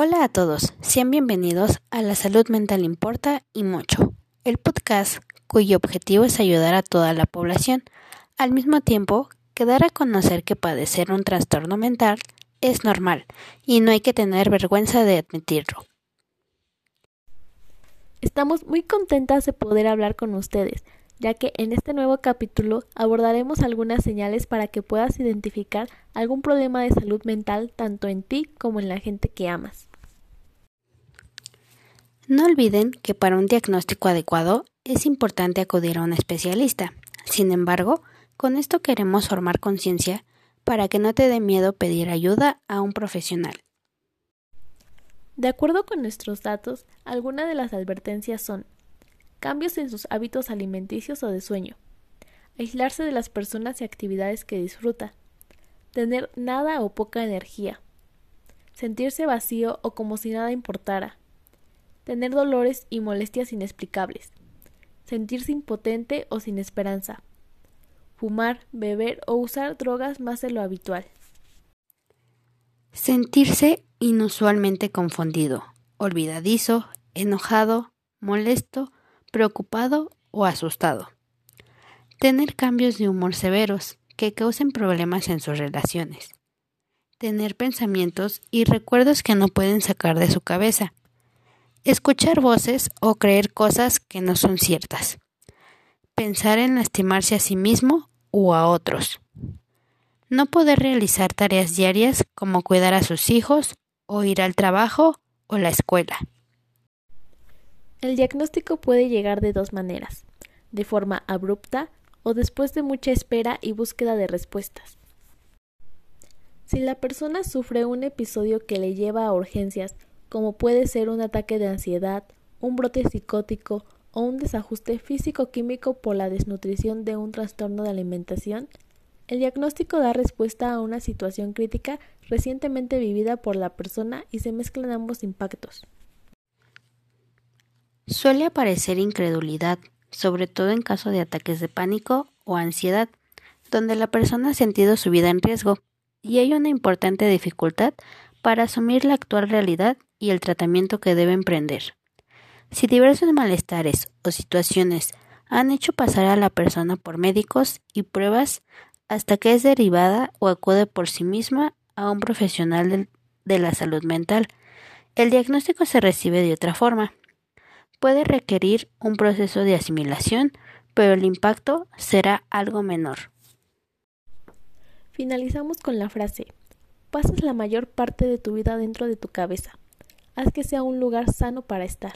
Hola a todos, sean bienvenidos a La Salud Mental Importa y Mucho, el podcast cuyo objetivo es ayudar a toda la población, al mismo tiempo que dar a conocer que padecer un trastorno mental es normal y no hay que tener vergüenza de admitirlo. Estamos muy contentas de poder hablar con ustedes, ya que en este nuevo capítulo abordaremos algunas señales para que puedas identificar algún problema de salud mental tanto en ti como en la gente que amas. No olviden que para un diagnóstico adecuado es importante acudir a un especialista. Sin embargo, con esto queremos formar conciencia para que no te dé miedo pedir ayuda a un profesional. De acuerdo con nuestros datos, algunas de las advertencias son cambios en sus hábitos alimenticios o de sueño, aislarse de las personas y actividades que disfruta, tener nada o poca energía, sentirse vacío o como si nada importara, tener dolores y molestias inexplicables, sentirse impotente o sin esperanza, fumar, beber o usar drogas más de lo habitual. Sentirse inusualmente confundido, olvidadizo, enojado, molesto preocupado o asustado. Tener cambios de humor severos que causen problemas en sus relaciones. Tener pensamientos y recuerdos que no pueden sacar de su cabeza. Escuchar voces o creer cosas que no son ciertas. Pensar en lastimarse a sí mismo o a otros. No poder realizar tareas diarias como cuidar a sus hijos o ir al trabajo o la escuela. El diagnóstico puede llegar de dos maneras, de forma abrupta o después de mucha espera y búsqueda de respuestas. Si la persona sufre un episodio que le lleva a urgencias, como puede ser un ataque de ansiedad, un brote psicótico o un desajuste físico-químico por la desnutrición de un trastorno de alimentación, el diagnóstico da respuesta a una situación crítica recientemente vivida por la persona y se mezclan ambos impactos. Suele aparecer incredulidad, sobre todo en caso de ataques de pánico o ansiedad, donde la persona ha sentido su vida en riesgo, y hay una importante dificultad para asumir la actual realidad y el tratamiento que debe emprender. Si diversos malestares o situaciones han hecho pasar a la persona por médicos y pruebas hasta que es derivada o acude por sí misma a un profesional de, la salud mental, el diagnóstico se recibe de otra forma puede requerir un proceso de asimilación, pero el impacto será algo menor. Finalizamos con la frase, pasas la mayor parte de tu vida dentro de tu cabeza, haz que sea un lugar sano para estar.